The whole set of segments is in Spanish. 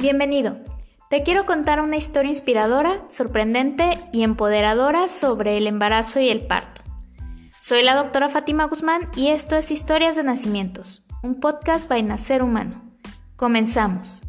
Bienvenido. Te quiero contar una historia inspiradora, sorprendente y empoderadora sobre el embarazo y el parto. Soy la doctora Fátima Guzmán y esto es Historias de Nacimientos, un podcast by Nacer Humano. Comenzamos.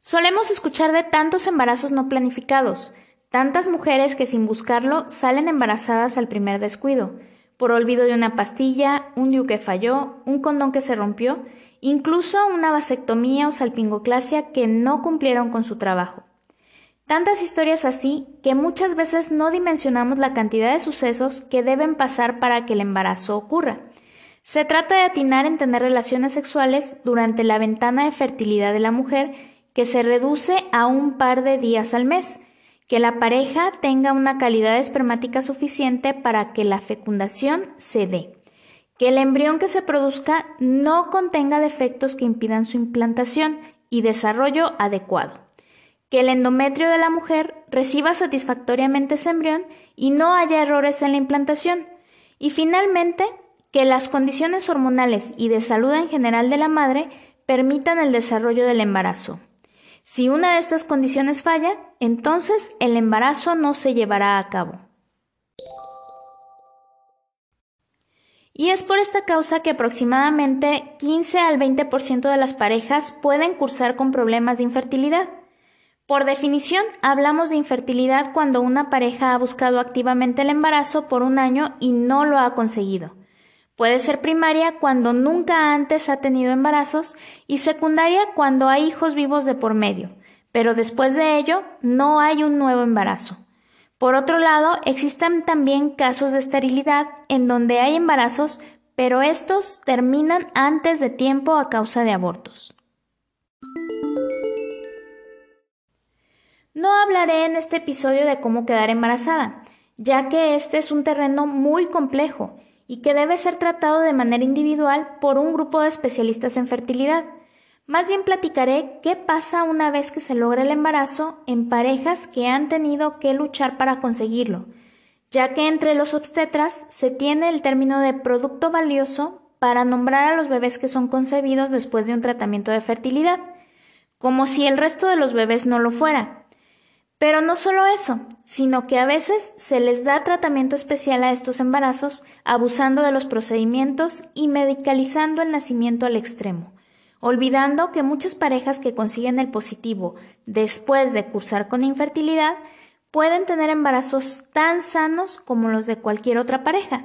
Solemos escuchar de tantos embarazos no planificados, tantas mujeres que sin buscarlo salen embarazadas al primer descuido por olvido de una pastilla, un DIU que falló, un condón que se rompió, incluso una vasectomía o salpingoclasia que no cumplieron con su trabajo. Tantas historias así que muchas veces no dimensionamos la cantidad de sucesos que deben pasar para que el embarazo ocurra. Se trata de atinar en tener relaciones sexuales durante la ventana de fertilidad de la mujer que se reduce a un par de días al mes, que la pareja tenga una calidad espermática suficiente para que la fecundación se dé, que el embrión que se produzca no contenga defectos que impidan su implantación y desarrollo adecuado, que el endometrio de la mujer reciba satisfactoriamente ese embrión y no haya errores en la implantación, y finalmente que las condiciones hormonales y de salud en general de la madre permitan el desarrollo del embarazo. Si una de estas condiciones falla, entonces el embarazo no se llevará a cabo. Y es por esta causa que aproximadamente 15 al 20% de las parejas pueden cursar con problemas de infertilidad. Por definición, hablamos de infertilidad cuando una pareja ha buscado activamente el embarazo por un año y no lo ha conseguido. Puede ser primaria cuando nunca antes ha tenido embarazos y secundaria cuando hay hijos vivos de por medio, pero después de ello no hay un nuevo embarazo. Por otro lado, existen también casos de esterilidad en donde hay embarazos, pero estos terminan antes de tiempo a causa de abortos. No hablaré en este episodio de cómo quedar embarazada, ya que este es un terreno muy complejo y que debe ser tratado de manera individual por un grupo de especialistas en fertilidad. Más bien platicaré qué pasa una vez que se logra el embarazo en parejas que han tenido que luchar para conseguirlo, ya que entre los obstetras se tiene el término de producto valioso para nombrar a los bebés que son concebidos después de un tratamiento de fertilidad, como si el resto de los bebés no lo fuera. Pero no solo eso, sino que a veces se les da tratamiento especial a estos embarazos, abusando de los procedimientos y medicalizando el nacimiento al extremo, olvidando que muchas parejas que consiguen el positivo después de cursar con infertilidad pueden tener embarazos tan sanos como los de cualquier otra pareja,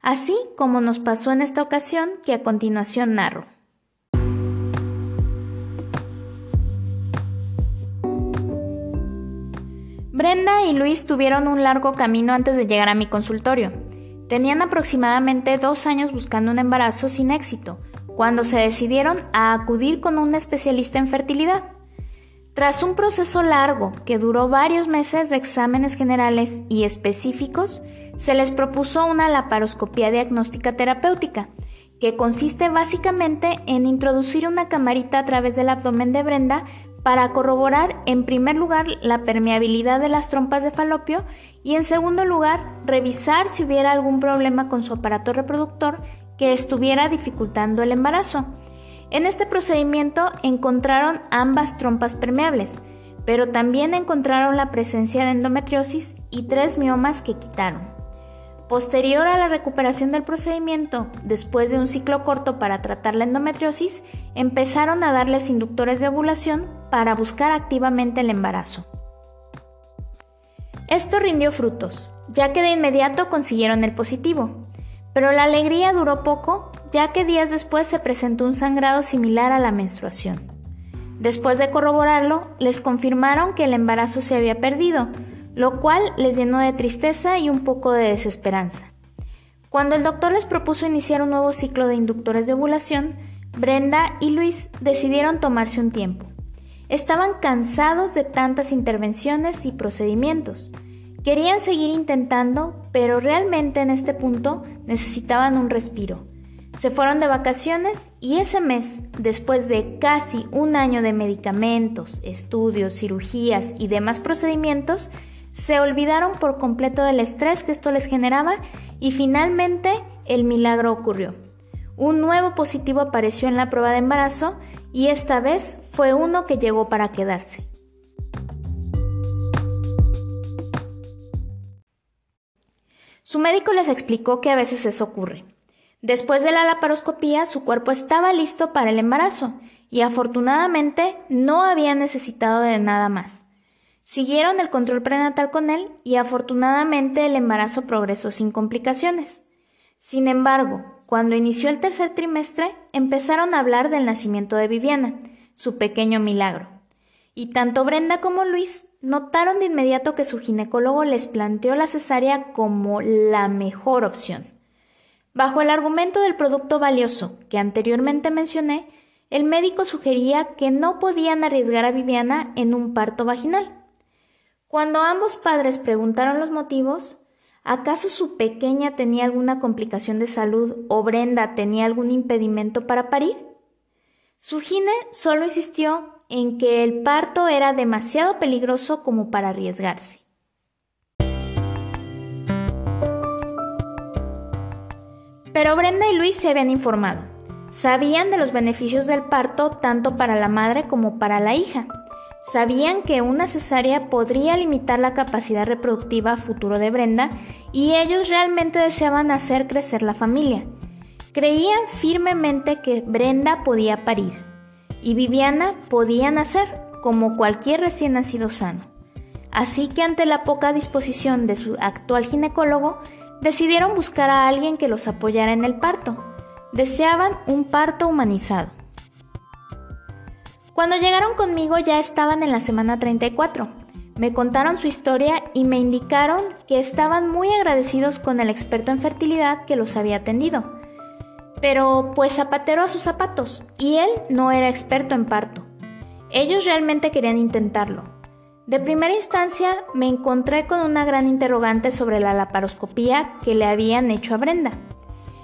así como nos pasó en esta ocasión que a continuación narro. Brenda y Luis tuvieron un largo camino antes de llegar a mi consultorio. Tenían aproximadamente dos años buscando un embarazo sin éxito, cuando se decidieron a acudir con un especialista en fertilidad. Tras un proceso largo que duró varios meses de exámenes generales y específicos, se les propuso una laparoscopía diagnóstica terapéutica, que consiste básicamente en introducir una camarita a través del abdomen de Brenda para corroborar en primer lugar la permeabilidad de las trompas de falopio y en segundo lugar revisar si hubiera algún problema con su aparato reproductor que estuviera dificultando el embarazo. En este procedimiento encontraron ambas trompas permeables, pero también encontraron la presencia de endometriosis y tres miomas que quitaron. Posterior a la recuperación del procedimiento, después de un ciclo corto para tratar la endometriosis, empezaron a darles inductores de ovulación para buscar activamente el embarazo. Esto rindió frutos, ya que de inmediato consiguieron el positivo, pero la alegría duró poco, ya que días después se presentó un sangrado similar a la menstruación. Después de corroborarlo, les confirmaron que el embarazo se había perdido, lo cual les llenó de tristeza y un poco de desesperanza. Cuando el doctor les propuso iniciar un nuevo ciclo de inductores de ovulación, Brenda y Luis decidieron tomarse un tiempo. Estaban cansados de tantas intervenciones y procedimientos. Querían seguir intentando, pero realmente en este punto necesitaban un respiro. Se fueron de vacaciones y ese mes, después de casi un año de medicamentos, estudios, cirugías y demás procedimientos, se olvidaron por completo del estrés que esto les generaba y finalmente el milagro ocurrió. un nuevo positivo apareció en la prueba de embarazo y esta vez fue uno que llegó para quedarse. Su médico les explicó que a veces eso ocurre. Después de la laparoscopía, su cuerpo estaba listo para el embarazo y afortunadamente no había necesitado de nada más. Siguieron el control prenatal con él y afortunadamente el embarazo progresó sin complicaciones. Sin embargo, cuando inició el tercer trimestre, empezaron a hablar del nacimiento de Viviana, su pequeño milagro. Y tanto Brenda como Luis notaron de inmediato que su ginecólogo les planteó la cesárea como la mejor opción. Bajo el argumento del producto valioso que anteriormente mencioné, el médico sugería que no podían arriesgar a Viviana en un parto vaginal. Cuando ambos padres preguntaron los motivos, ¿acaso su pequeña tenía alguna complicación de salud o Brenda tenía algún impedimento para parir? Su gine solo insistió en que el parto era demasiado peligroso como para arriesgarse. Pero Brenda y Luis se habían informado. Sabían de los beneficios del parto tanto para la madre como para la hija Sabían que una cesárea podría limitar la capacidad reproductiva futuro de Brenda y ellos realmente deseaban hacer crecer la familia. Creían firmemente que Brenda podía parir y Viviana podía nacer como cualquier recién nacido sano. Así que ante la poca disposición de su actual ginecólogo, decidieron buscar a alguien que los apoyara en el parto. Deseaban un parto humanizado. Cuando llegaron conmigo ya estaban en la semana 34. Me contaron su historia y me indicaron que estaban muy agradecidos con el experto en fertilidad que los había atendido. Pero pues zapatero a sus zapatos, y él no era experto en parto. Ellos realmente querían intentarlo. De primera instancia me encontré con una gran interrogante sobre la laparoscopía que le habían hecho a Brenda.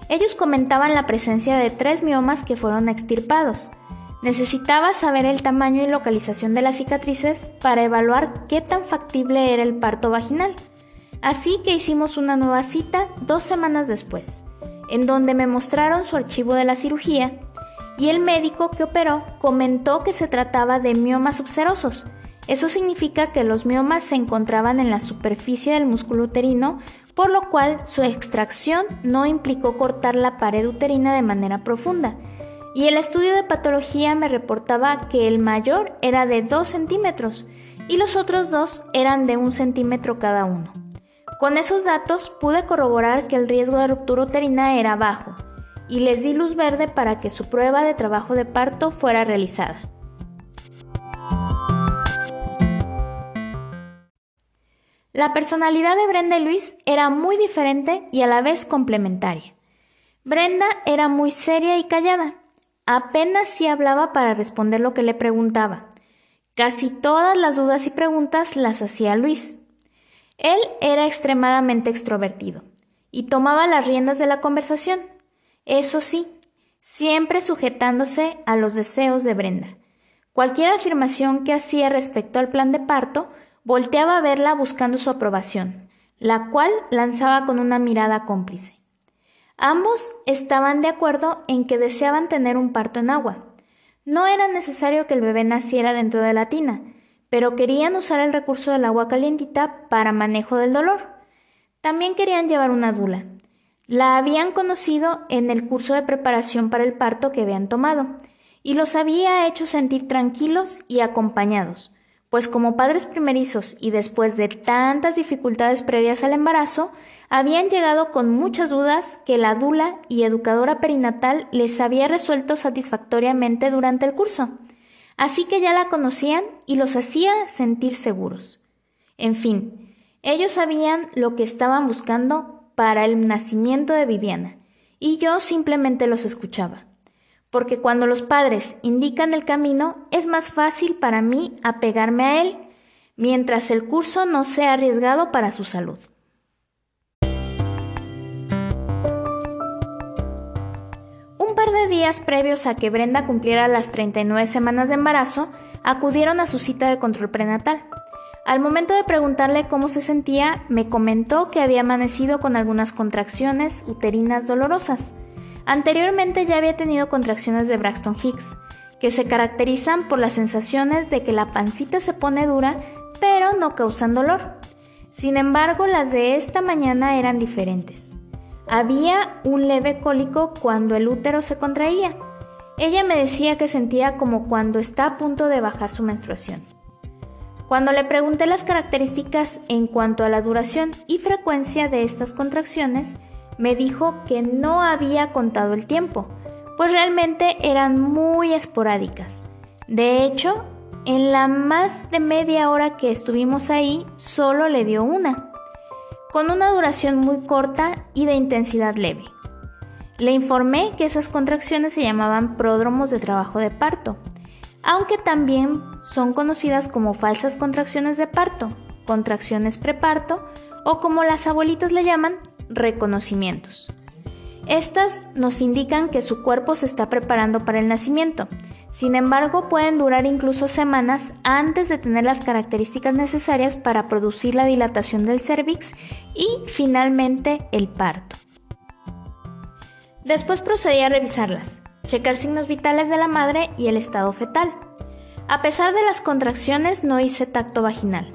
Ellos comentaban la presencia de tres miomas que fueron extirpados, Necesitaba saber el tamaño y localización de las cicatrices para evaluar qué tan factible era el parto vaginal. Así que hicimos una nueva cita dos semanas después, en donde me mostraron su archivo de la cirugía y el médico que operó comentó que se trataba de miomas subserosos. Eso significa que los miomas se encontraban en la superficie del músculo uterino, por lo cual su extracción no implicó cortar la pared uterina de manera profunda, y el estudio de patología me reportaba que el mayor era de 2 centímetros y los otros dos eran de 1 centímetro cada uno. Con esos datos pude corroborar que el riesgo de ruptura uterina era bajo y les di luz verde para que su prueba de trabajo de parto fuera realizada. La personalidad de Brenda y Luis era muy diferente y a la vez complementaria. Brenda era muy seria y callada, Apenas si hablaba para responder lo que le preguntaba. Casi todas las dudas y preguntas las hacía Luis. Él era extremadamente extrovertido y tomaba las riendas de la conversación. Eso sí, siempre sujetándose a los deseos de Brenda. Cualquier afirmación que hacía respecto al plan de parto, volteaba a verla buscando su aprobación, la cual lanzaba con una mirada cómplice. Ambos estaban de acuerdo en que deseaban tener un parto en agua. No era necesario que el bebé naciera dentro de la tina, pero querían usar el recurso del agua calientita para manejo del dolor. También querían llevar una dula. La habían conocido en el curso de preparación para el parto que habían tomado, y los había hecho sentir tranquilos y acompañados, pues como padres primerizos y después de tantas dificultades previas al embarazo, habían llegado con muchas dudas que la dula y educadora perinatal les había resuelto satisfactoriamente durante el curso, así que ya la conocían y los hacía sentir seguros. En fin, ellos sabían lo que estaban buscando para el nacimiento de Viviana, y yo simplemente los escuchaba, porque cuando los padres indican el camino es más fácil para mí apegarme a él, mientras el curso no sea arriesgado para su salud. par de días previos a que Brenda cumpliera las 39 semanas de embarazo, acudieron a su cita de control prenatal. Al momento de preguntarle cómo se sentía, me comentó que había amanecido con algunas contracciones uterinas dolorosas. Anteriormente ya había tenido contracciones de Braxton Hicks, que se caracterizan por las sensaciones de que la pancita se pone dura, pero no causan dolor. Sin embargo, las de esta mañana eran diferentes. Había un leve cólico cuando el útero se contraía. Ella me decía que sentía como cuando está a punto de bajar su menstruación. Cuando le pregunté las características en cuanto a la duración y frecuencia de estas contracciones, me dijo que no había contado el tiempo, pues realmente eran muy esporádicas. De hecho, en la más de media hora que estuvimos ahí, solo le dio una, con una duración muy corta y de intensidad leve. Le informé que esas contracciones se llamaban pródromos de trabajo de parto aunque también son conocidas como falsas contracciones de parto, contracciones preparto o como las abuelitas le llaman, reconocimientos. Estas nos indican que su cuerpo se está preparando para el nacimiento. Sin embargo, pueden durar incluso semanas antes de tener las características necesarias para producir la dilatación del cervix y finalmente el parto. Después procedí a revisarlas checar signos vitales de la madre y el estado fetal. A pesar de las contracciones no hice tacto vaginal.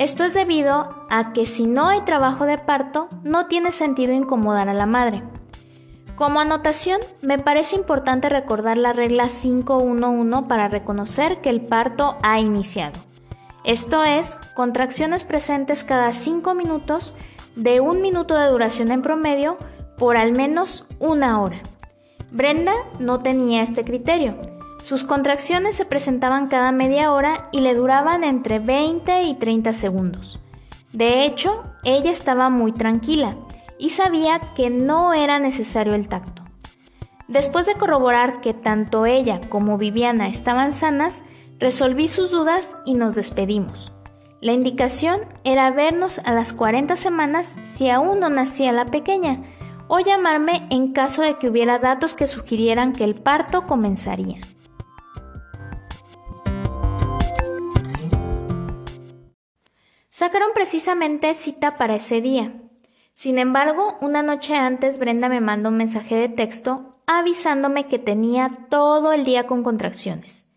Esto es debido a que si no hay trabajo de parto, no tiene sentido incomodar a la madre. Como anotación, me parece importante recordar la regla 511 para reconocer que el parto ha iniciado. Esto es, contracciones presentes cada 5 minutos de un minuto de duración en promedio por al menos una hora. Brenda no tenía este criterio. Sus contracciones se presentaban cada media hora y le duraban entre 20 y 30 segundos. De hecho, ella estaba muy tranquila y sabía que no era necesario el tacto. Después de corroborar que tanto ella como Viviana estaban sanas, resolví sus dudas y nos despedimos. La indicación era vernos a las 40 semanas si aún no nacía la pequeña, o llamarme en caso de que hubiera datos que sugirieran que el parto comenzaría. Sacaron precisamente cita para ese día. Sin embargo, una noche antes Brenda me mandó un mensaje de texto avisándome que tenía todo el día con contracciones.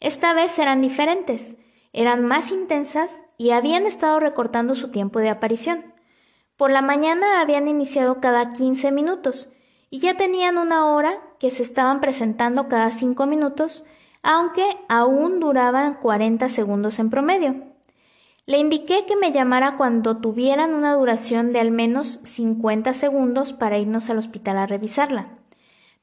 Esta vez eran diferentes, eran más intensas y habían estado recortando su tiempo de aparición. Por la mañana habían iniciado cada 15 minutos y ya tenían una hora que se estaban presentando cada 5 minutos, aunque aún duraban 40 segundos en promedio. Le indiqué que me llamara cuando tuvieran una duración de al menos 50 segundos para irnos al hospital a revisarla.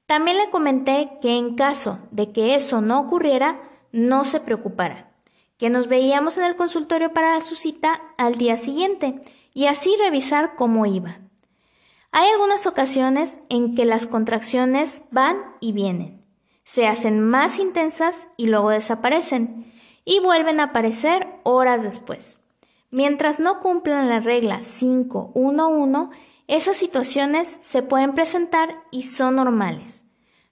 También le comenté que en caso de que eso no ocurriera, no se preocupara, que nos veíamos en el consultorio para su cita al día siguiente y así revisar cómo iba. Hay algunas ocasiones en que las contracciones van y vienen, se hacen más intensas y luego desaparecen, y vuelven a aparecer horas después. Mientras no cumplan la regla 511, esas situaciones se pueden presentar y son normales.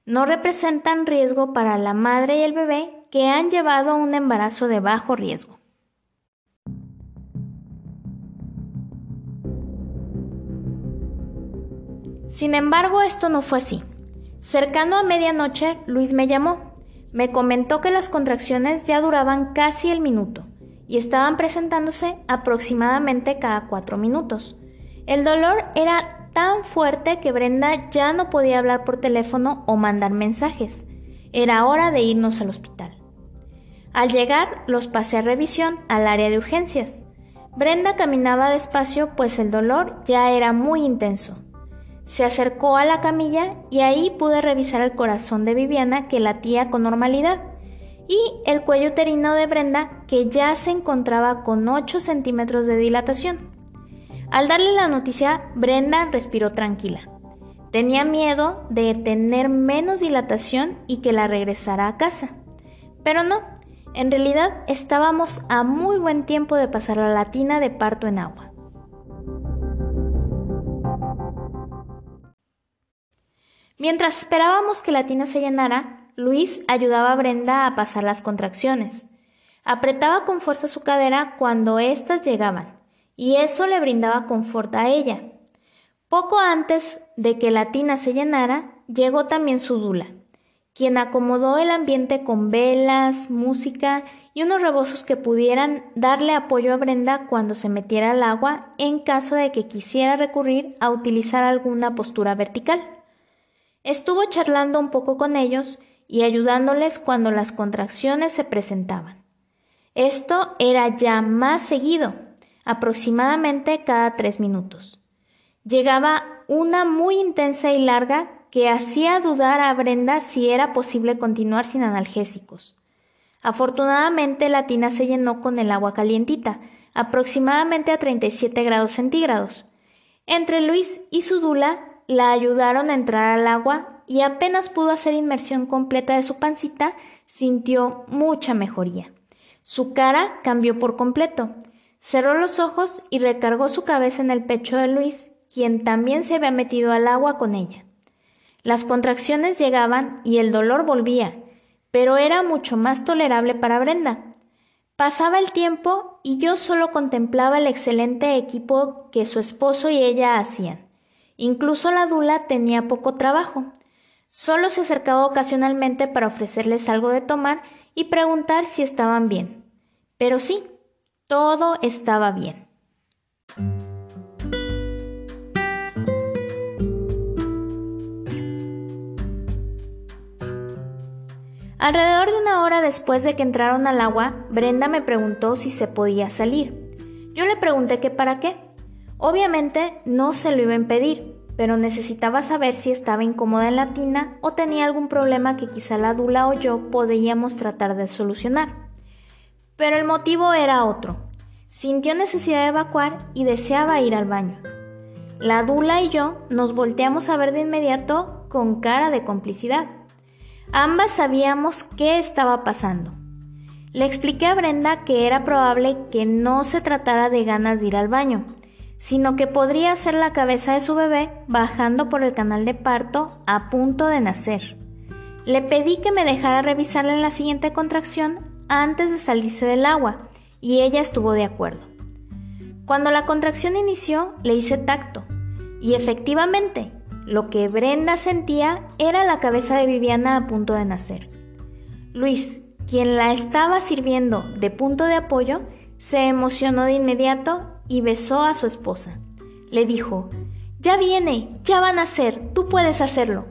No representan riesgo para la madre y el bebé que han llevado un embarazo de bajo riesgo. Sin embargo, esto no fue así. Cercano a medianoche, Luis me llamó. Me comentó que las contracciones ya duraban casi el minuto y estaban presentándose aproximadamente cada cuatro minutos. El dolor era tan fuerte que Brenda ya no podía hablar por teléfono o mandar mensajes. Era hora de irnos al hospital. Al llegar, los pasé a revisión al área de urgencias. Brenda caminaba despacio pues el dolor ya era muy intenso. Se acercó a la camilla y ahí pude revisar el corazón de Viviana que latía con normalidad y el cuello uterino de Brenda que ya se encontraba con 8 centímetros de dilatación. Al darle la noticia, Brenda respiró tranquila. Tenía miedo de tener menos dilatación y que la regresara a casa. Pero no, en realidad estábamos a muy buen tiempo de pasar la latina de parto en agua. Mientras esperábamos que la tina se llenara, Luis ayudaba a Brenda a pasar las contracciones. Apretaba con fuerza su cadera cuando éstas llegaban, y eso le brindaba confort a ella. Poco antes de que la tina se llenara, llegó también su dula, quien acomodó el ambiente con velas, música y unos rebozos que pudieran darle apoyo a Brenda cuando se metiera al agua en caso de que quisiera recurrir a utilizar alguna postura vertical. Estuvo charlando un poco con ellos y ayudándoles cuando las contracciones se presentaban. Esto era ya más seguido, aproximadamente cada tres minutos. Llegaba una muy intensa y larga que hacía dudar a Brenda si era posible continuar sin analgésicos. Afortunadamente la tina se llenó con el agua calientita, aproximadamente a 37 grados centígrados. Entre Luis y su dula la ayudaron a entrar al agua y apenas pudo hacer inmersión completa de su pancita, sintió mucha mejoría. Su cara cambió por completo. Cerró los ojos y recargó su cabeza en el pecho de Luis, quien también se había metido al agua con ella. Las contracciones llegaban y el dolor volvía, pero era mucho más tolerable para Brenda. Pasaba el tiempo y yo solo contemplaba el excelente equipo que su esposo y ella hacían. Incluso la dula tenía poco trabajo. Solo se acercaba ocasionalmente para ofrecerles algo de tomar y preguntar si estaban bien. Pero sí, todo estaba bien. Alrededor de una hora después de que entraron al agua, Brenda me preguntó si se podía salir. Yo le pregunté que para qué. Obviamente no se lo iba a impedir, pero necesitaba saber si estaba incómoda en la tina o tenía algún problema que quizá la Dula o yo podíamos tratar de solucionar. Pero el motivo era otro. Sintió necesidad de evacuar y deseaba ir al baño. La Dula y yo nos volteamos a ver de inmediato con cara de complicidad. Ambas sabíamos qué estaba pasando. Le expliqué a Brenda que era probable que no se tratara de ganas de ir al baño, sino que podría ser la cabeza de su bebé bajando por el canal de parto a punto de nacer. Le pedí que me dejara revisarla en la siguiente contracción antes de salirse del agua, y ella estuvo de acuerdo. Cuando la contracción inició, le hice tacto, y efectivamente, lo que Brenda sentía era la cabeza de Viviana a punto de nacer. Luis, quien la estaba sirviendo de punto de apoyo, se emocionó de inmediato y besó a su esposa. Le dijo, Ya viene, ya van a nacer, tú puedes hacerlo.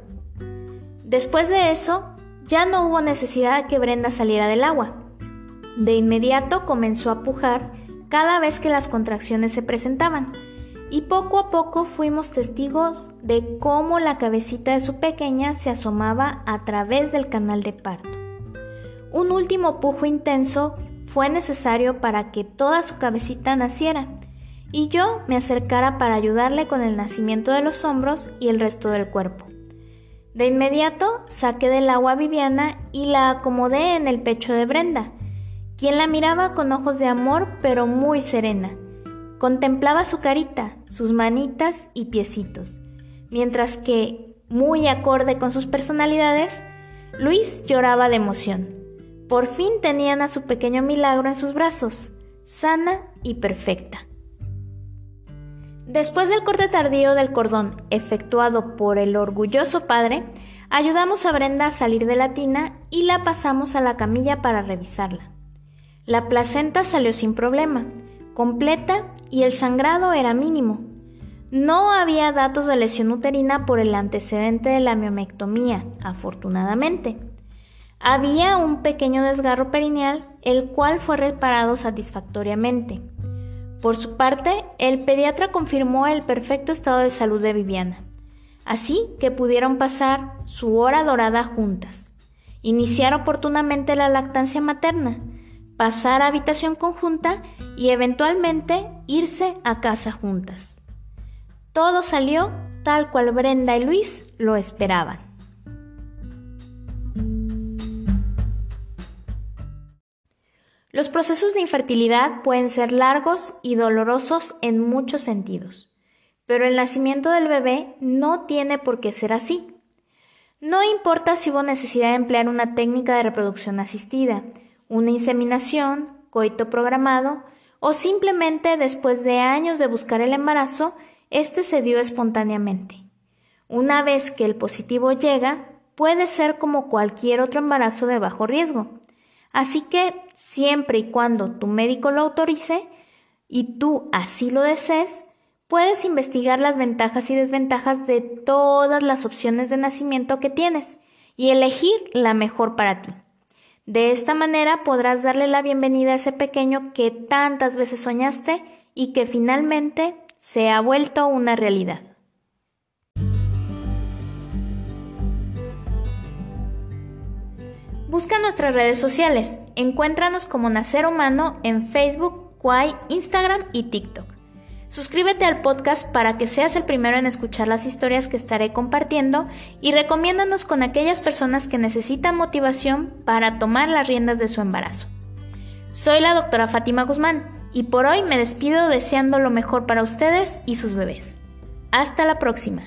Después de eso, ya no hubo necesidad que Brenda saliera del agua. De inmediato comenzó a pujar cada vez que las contracciones se presentaban, y poco a poco fuimos testigos de cómo la cabecita de su pequeña se asomaba a través del canal de parto. Un último pujo intenso fue necesario para que toda su cabecita naciera, y yo me acercara para ayudarle con el nacimiento de los hombros y el resto del cuerpo. De inmediato saqué del agua a Viviana y la acomodé en el pecho de Brenda, quien la miraba con ojos de amor pero muy serena. Contemplaba su carita, sus manitas y piecitos, mientras que, muy acorde con sus personalidades, Luis lloraba de emoción. Por fin tenían a su pequeño milagro en sus brazos, sana y perfecta. Después del corte tardío del cordón efectuado por el orgulloso padre, ayudamos a Brenda a salir de la tina y la pasamos a la camilla para revisarla. La placenta salió sin problema, completa y el sangrado era mínimo. No había datos de lesión uterina por el antecedente de la miomectomía, afortunadamente. Había un pequeño desgarro perineal, el cual fue reparado satisfactoriamente. Por su parte, el pediatra confirmó el perfecto estado de salud de Viviana, así que pudieron pasar su hora dorada juntas, iniciar oportunamente la lactancia materna, pasar a habitación conjunta y eventualmente irse a casa juntas. Todo salió tal cual Brenda y Luis lo esperaban. Los procesos de infertilidad pueden ser largos y dolorosos en muchos sentidos, pero el nacimiento del bebé no tiene por qué ser así. No importa si hubo necesidad de emplear una técnica de reproducción asistida, una inseminación, coito programado o simplemente después de años de buscar el embarazo, este se dio espontáneamente. Una vez que el positivo llega, puede ser como cualquier otro embarazo de bajo riesgo. Así que siempre y cuando tu médico lo autorice y tú así lo desees, puedes investigar las ventajas y desventajas de todas las opciones de nacimiento que tienes y elegir la mejor para ti. De esta manera podrás darle la bienvenida a ese pequeño que tantas veces soñaste y que finalmente se ha vuelto una realidad. Busca nuestras redes sociales. Encuéntranos como Nacer Humano en Facebook, Quai, Instagram y TikTok. Suscríbete al podcast para que seas el primero en escuchar las historias que estaré compartiendo y recomiéndanos con aquellas personas que necesitan motivación para tomar las riendas de su embarazo. Soy la doctora Fátima Guzmán y por hoy me despido deseando lo mejor para ustedes y sus bebés. Hasta la próxima.